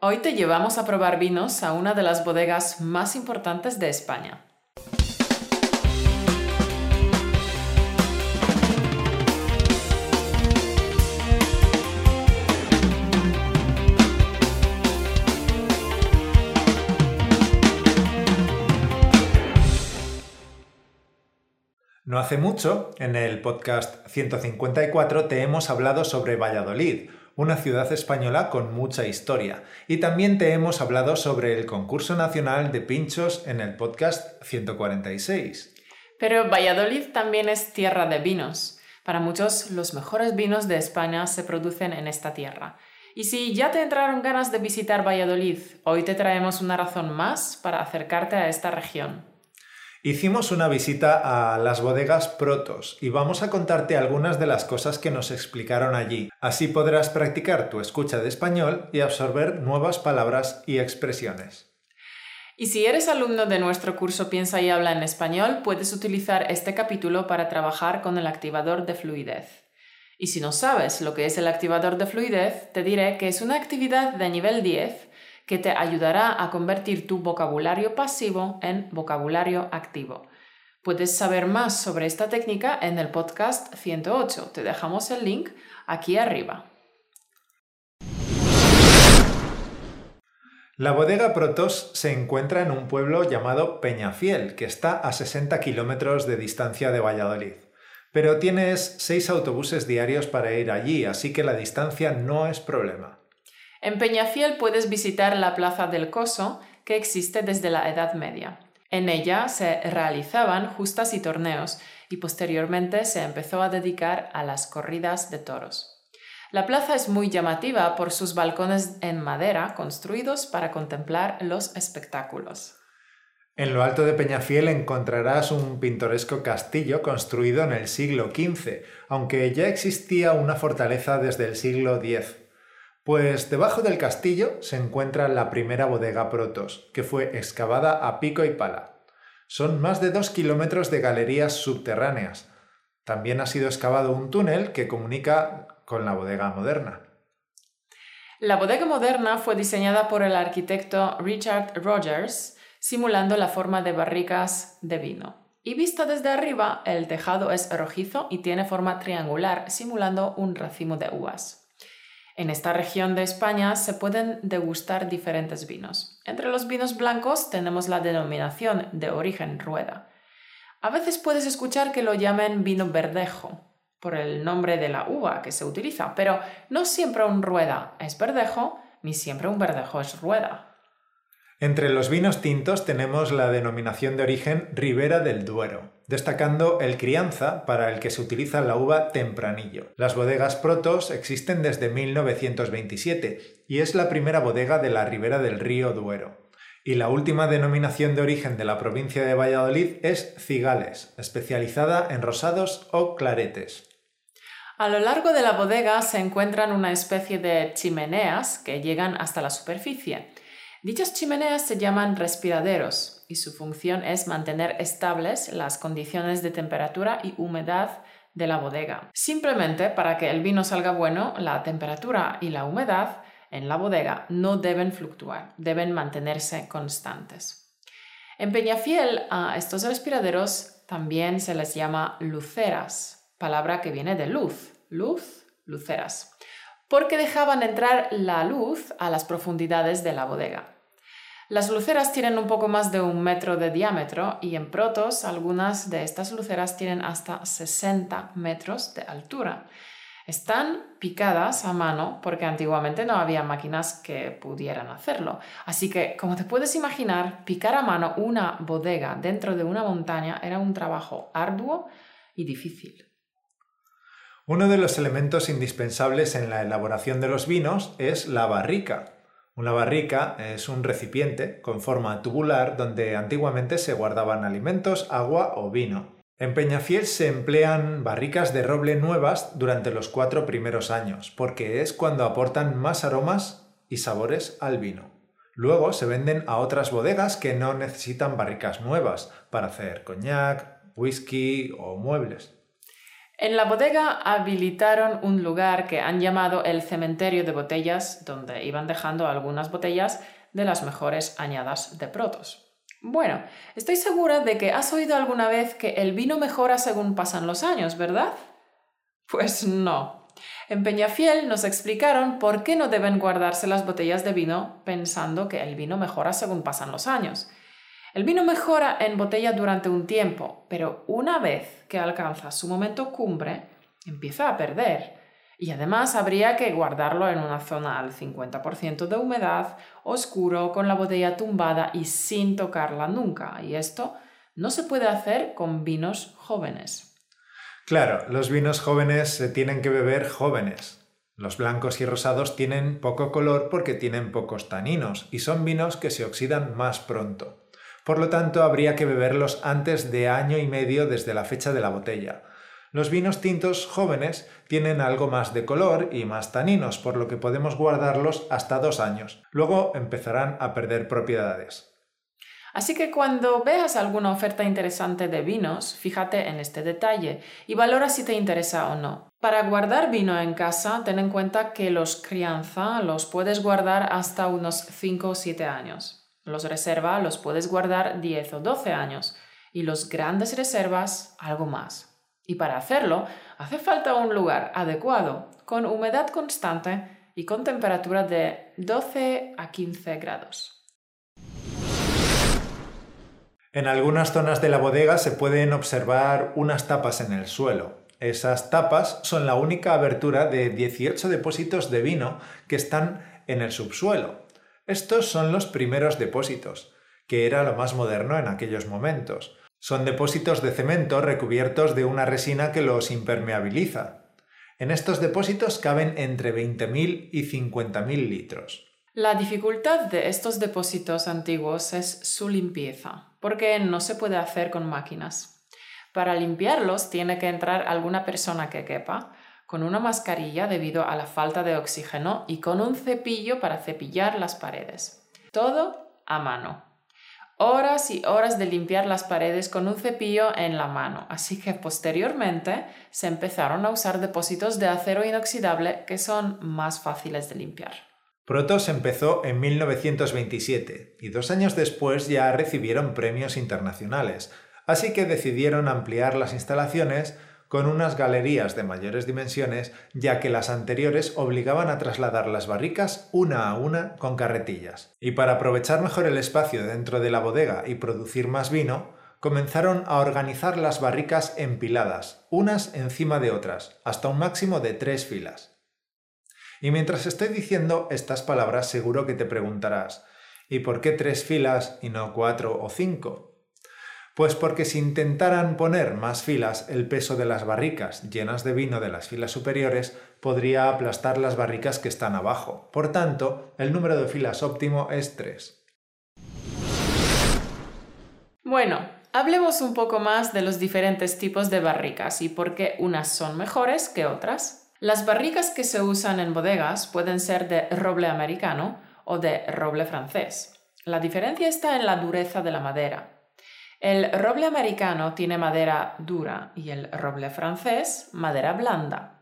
Hoy te llevamos a probar vinos a una de las bodegas más importantes de España. No hace mucho, en el podcast 154, te hemos hablado sobre Valladolid, una ciudad española con mucha historia. Y también te hemos hablado sobre el concurso nacional de pinchos en el podcast 146. Pero Valladolid también es tierra de vinos. Para muchos, los mejores vinos de España se producen en esta tierra. Y si ya te entraron ganas de visitar Valladolid, hoy te traemos una razón más para acercarte a esta región. Hicimos una visita a las bodegas Protos y vamos a contarte algunas de las cosas que nos explicaron allí. Así podrás practicar tu escucha de español y absorber nuevas palabras y expresiones. Y si eres alumno de nuestro curso Piensa y habla en español, puedes utilizar este capítulo para trabajar con el activador de fluidez. Y si no sabes lo que es el activador de fluidez, te diré que es una actividad de nivel 10 que te ayudará a convertir tu vocabulario pasivo en vocabulario activo. Puedes saber más sobre esta técnica en el podcast 108. Te dejamos el link aquí arriba. La bodega Protos se encuentra en un pueblo llamado Peñafiel, que está a 60 kilómetros de distancia de Valladolid. Pero tienes seis autobuses diarios para ir allí, así que la distancia no es problema. En Peñafiel puedes visitar la Plaza del Coso, que existe desde la Edad Media. En ella se realizaban justas y torneos, y posteriormente se empezó a dedicar a las corridas de toros. La plaza es muy llamativa por sus balcones en madera construidos para contemplar los espectáculos. En lo alto de Peñafiel encontrarás un pintoresco castillo construido en el siglo XV, aunque ya existía una fortaleza desde el siglo X. Pues debajo del castillo se encuentra la primera bodega Protos, que fue excavada a pico y pala. Son más de dos kilómetros de galerías subterráneas. También ha sido excavado un túnel que comunica con la bodega moderna. La bodega moderna fue diseñada por el arquitecto Richard Rogers, simulando la forma de barricas de vino. Y vista desde arriba, el tejado es rojizo y tiene forma triangular, simulando un racimo de uvas. En esta región de España se pueden degustar diferentes vinos. Entre los vinos blancos tenemos la denominación de origen rueda. A veces puedes escuchar que lo llamen vino verdejo, por el nombre de la uva que se utiliza, pero no siempre un rueda es verdejo, ni siempre un verdejo es rueda. Entre los vinos tintos tenemos la denominación de origen Ribera del Duero, destacando el crianza para el que se utiliza la uva tempranillo. Las bodegas Protos existen desde 1927 y es la primera bodega de la ribera del río Duero. Y la última denominación de origen de la provincia de Valladolid es Cigales, especializada en rosados o claretes. A lo largo de la bodega se encuentran una especie de chimeneas que llegan hasta la superficie Dichas chimeneas se llaman respiraderos y su función es mantener estables las condiciones de temperatura y humedad de la bodega. Simplemente para que el vino salga bueno, la temperatura y la humedad en la bodega no deben fluctuar, deben mantenerse constantes. En Peñafiel a estos respiraderos también se les llama luceras, palabra que viene de luz, luz, luceras porque dejaban entrar la luz a las profundidades de la bodega. Las luceras tienen un poco más de un metro de diámetro y en Protos algunas de estas luceras tienen hasta 60 metros de altura. Están picadas a mano porque antiguamente no había máquinas que pudieran hacerlo. Así que, como te puedes imaginar, picar a mano una bodega dentro de una montaña era un trabajo arduo y difícil. Uno de los elementos indispensables en la elaboración de los vinos es la barrica. Una barrica es un recipiente con forma tubular donde antiguamente se guardaban alimentos, agua o vino. En Peñafiel se emplean barricas de roble nuevas durante los cuatro primeros años, porque es cuando aportan más aromas y sabores al vino. Luego se venden a otras bodegas que no necesitan barricas nuevas para hacer coñac, whisky o muebles. En la bodega habilitaron un lugar que han llamado el cementerio de botellas, donde iban dejando algunas botellas de las mejores añadas de protos. Bueno, estoy segura de que has oído alguna vez que el vino mejora según pasan los años, ¿verdad? Pues no. En Peñafiel nos explicaron por qué no deben guardarse las botellas de vino pensando que el vino mejora según pasan los años. El vino mejora en botella durante un tiempo, pero una vez que alcanza su momento cumbre, empieza a perder. Y además habría que guardarlo en una zona al 50% de humedad, oscuro, con la botella tumbada y sin tocarla nunca. Y esto no se puede hacer con vinos jóvenes. Claro, los vinos jóvenes se tienen que beber jóvenes. Los blancos y rosados tienen poco color porque tienen pocos taninos y son vinos que se oxidan más pronto. Por lo tanto, habría que beberlos antes de año y medio desde la fecha de la botella. Los vinos tintos jóvenes tienen algo más de color y más taninos, por lo que podemos guardarlos hasta dos años. Luego empezarán a perder propiedades. Así que cuando veas alguna oferta interesante de vinos, fíjate en este detalle y valora si te interesa o no. Para guardar vino en casa, ten en cuenta que los crianza los puedes guardar hasta unos 5 o 7 años. Los reserva los puedes guardar 10 o 12 años y los grandes reservas algo más. Y para hacerlo hace falta un lugar adecuado, con humedad constante y con temperatura de 12 a 15 grados. En algunas zonas de la bodega se pueden observar unas tapas en el suelo. Esas tapas son la única abertura de 18 depósitos de vino que están en el subsuelo. Estos son los primeros depósitos, que era lo más moderno en aquellos momentos. Son depósitos de cemento recubiertos de una resina que los impermeabiliza. En estos depósitos caben entre 20.000 y 50.000 litros. La dificultad de estos depósitos antiguos es su limpieza, porque no se puede hacer con máquinas. Para limpiarlos tiene que entrar alguna persona que quepa, con una mascarilla debido a la falta de oxígeno y con un cepillo para cepillar las paredes. Todo a mano. Horas y horas de limpiar las paredes con un cepillo en la mano, así que posteriormente se empezaron a usar depósitos de acero inoxidable que son más fáciles de limpiar. Protos empezó en 1927 y dos años después ya recibieron premios internacionales, así que decidieron ampliar las instalaciones con unas galerías de mayores dimensiones, ya que las anteriores obligaban a trasladar las barricas una a una con carretillas. Y para aprovechar mejor el espacio dentro de la bodega y producir más vino, comenzaron a organizar las barricas empiladas, unas encima de otras, hasta un máximo de tres filas. Y mientras estoy diciendo estas palabras seguro que te preguntarás, ¿y por qué tres filas y no cuatro o cinco? Pues porque si intentaran poner más filas, el peso de las barricas llenas de vino de las filas superiores podría aplastar las barricas que están abajo. Por tanto, el número de filas óptimo es 3. Bueno, hablemos un poco más de los diferentes tipos de barricas y por qué unas son mejores que otras. Las barricas que se usan en bodegas pueden ser de roble americano o de roble francés. La diferencia está en la dureza de la madera. El roble americano tiene madera dura y el roble francés madera blanda.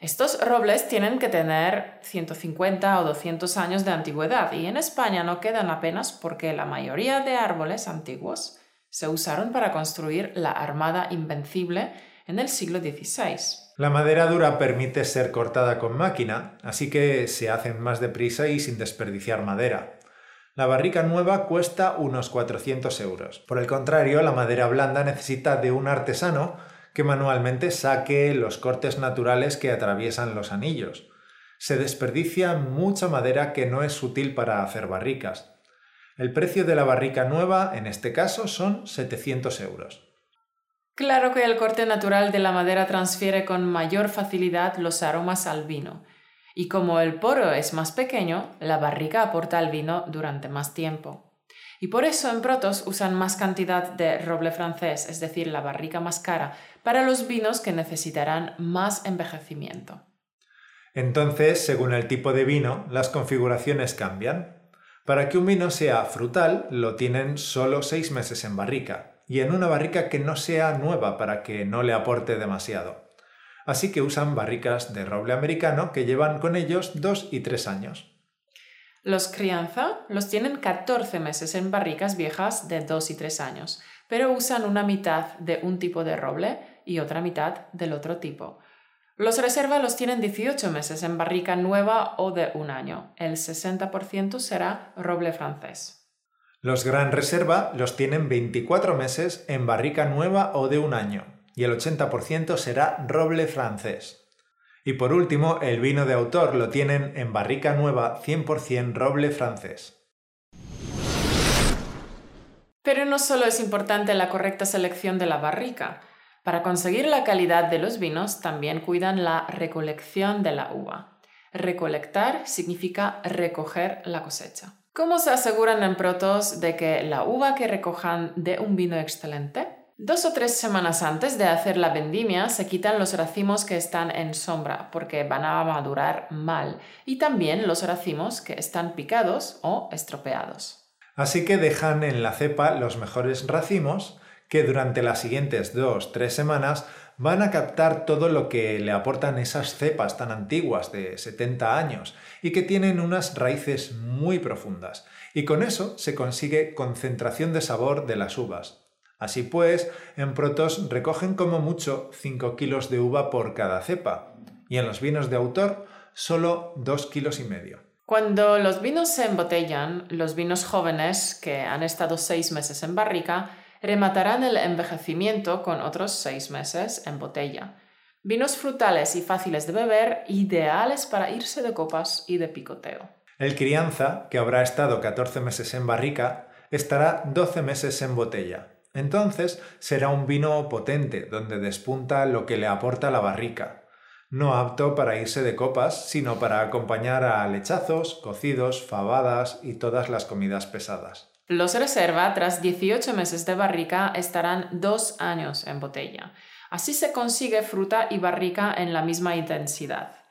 Estos robles tienen que tener 150 o 200 años de antigüedad y en España no quedan apenas porque la mayoría de árboles antiguos se usaron para construir la Armada Invencible en el siglo XVI. La madera dura permite ser cortada con máquina, así que se hacen más deprisa y sin desperdiciar madera. La barrica nueva cuesta unos 400 euros. Por el contrario, la madera blanda necesita de un artesano que manualmente saque los cortes naturales que atraviesan los anillos. Se desperdicia mucha madera que no es útil para hacer barricas. El precio de la barrica nueva, en este caso, son 700 euros. Claro que el corte natural de la madera transfiere con mayor facilidad los aromas al vino y como el poro es más pequeño, la barrica aporta al vino durante más tiempo. Y por eso en Protos usan más cantidad de roble francés, es decir, la barrica más cara, para los vinos que necesitarán más envejecimiento. Entonces, según el tipo de vino, las configuraciones cambian. Para que un vino sea frutal, lo tienen solo seis meses en barrica, y en una barrica que no sea nueva para que no le aporte demasiado. Así que usan barricas de roble americano que llevan con ellos dos y tres años. Los crianza los tienen 14 meses en barricas viejas de 2 y 3 años, pero usan una mitad de un tipo de roble y otra mitad del otro tipo. Los reserva los tienen 18 meses en barrica nueva o de un año. El 60% será roble francés. Los gran reserva los tienen 24 meses en barrica nueva o de un año y el 80% será roble francés. Y por último, el vino de autor lo tienen en barrica nueva 100% roble francés. Pero no solo es importante la correcta selección de la barrica. Para conseguir la calidad de los vinos también cuidan la recolección de la uva. Recolectar significa recoger la cosecha. ¿Cómo se aseguran en Protos de que la uva que recojan dé un vino excelente? Dos o tres semanas antes de hacer la vendimia se quitan los racimos que están en sombra porque van a madurar mal y también los racimos que están picados o estropeados. Así que dejan en la cepa los mejores racimos que durante las siguientes dos, tres semanas van a captar todo lo que le aportan esas cepas tan antiguas de 70 años y que tienen unas raíces muy profundas. Y con eso se consigue concentración de sabor de las uvas. Así pues, en Protos recogen como mucho 5 kilos de uva por cada cepa y en los vinos de autor solo 2 kilos y medio. Cuando los vinos se embotellan, los vinos jóvenes que han estado 6 meses en barrica rematarán el envejecimiento con otros 6 meses en botella. Vinos frutales y fáciles de beber, ideales para irse de copas y de picoteo. El crianza, que habrá estado 14 meses en barrica, estará 12 meses en botella, entonces será un vino potente, donde despunta lo que le aporta la barrica. No apto para irse de copas, sino para acompañar a lechazos, cocidos, fabadas y todas las comidas pesadas. Los reserva, tras 18 meses de barrica, estarán dos años en botella. Así se consigue fruta y barrica en la misma intensidad.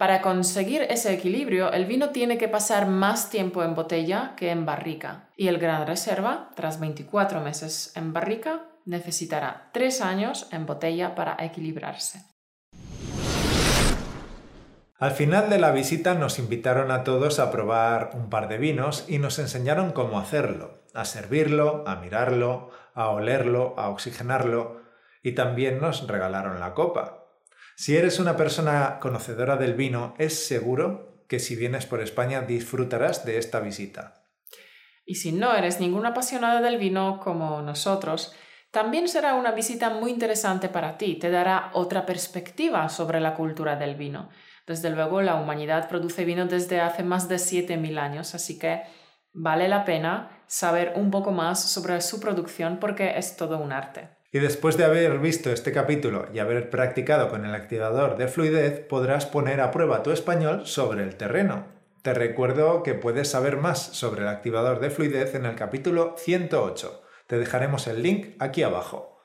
Para conseguir ese equilibrio, el vino tiene que pasar más tiempo en botella que en barrica. Y el Gran Reserva, tras 24 meses en barrica, necesitará 3 años en botella para equilibrarse. Al final de la visita nos invitaron a todos a probar un par de vinos y nos enseñaron cómo hacerlo, a servirlo, a mirarlo, a olerlo, a oxigenarlo y también nos regalaron la copa. Si eres una persona conocedora del vino, es seguro que si vienes por España disfrutarás de esta visita. Y si no eres ninguna apasionada del vino como nosotros, también será una visita muy interesante para ti, te dará otra perspectiva sobre la cultura del vino. Desde luego, la humanidad produce vino desde hace más de 7.000 años, así que vale la pena saber un poco más sobre su producción porque es todo un arte. Y después de haber visto este capítulo y haber practicado con el activador de fluidez, podrás poner a prueba tu español sobre el terreno. Te recuerdo que puedes saber más sobre el activador de fluidez en el capítulo 108. Te dejaremos el link aquí abajo.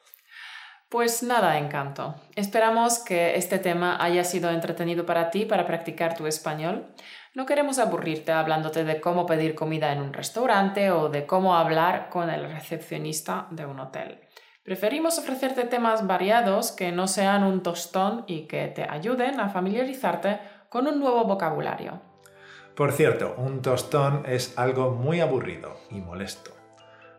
Pues nada, encanto. Esperamos que este tema haya sido entretenido para ti para practicar tu español. No queremos aburrirte hablándote de cómo pedir comida en un restaurante o de cómo hablar con el recepcionista de un hotel. Preferimos ofrecerte temas variados que no sean un tostón y que te ayuden a familiarizarte con un nuevo vocabulario. Por cierto, un tostón es algo muy aburrido y molesto.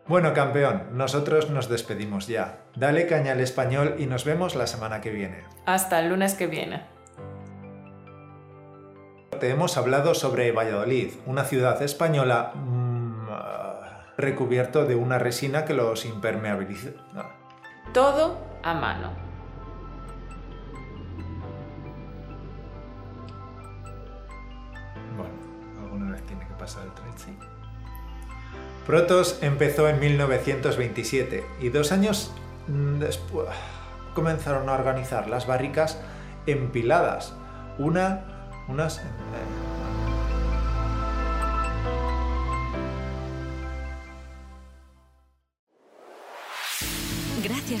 Bueno, campeón, nosotros nos despedimos ya. Dale caña al español y nos vemos la semana que viene. Hasta el lunes que viene. Te hemos hablado sobre Valladolid, una ciudad española mmm, recubierto de una resina que los impermeabiliza. Todo a mano. Bueno, alguna vez tiene que pasar el tren, sí. Protos empezó en 1927 y dos años después comenzaron a organizar las barricas empiladas, una, unas...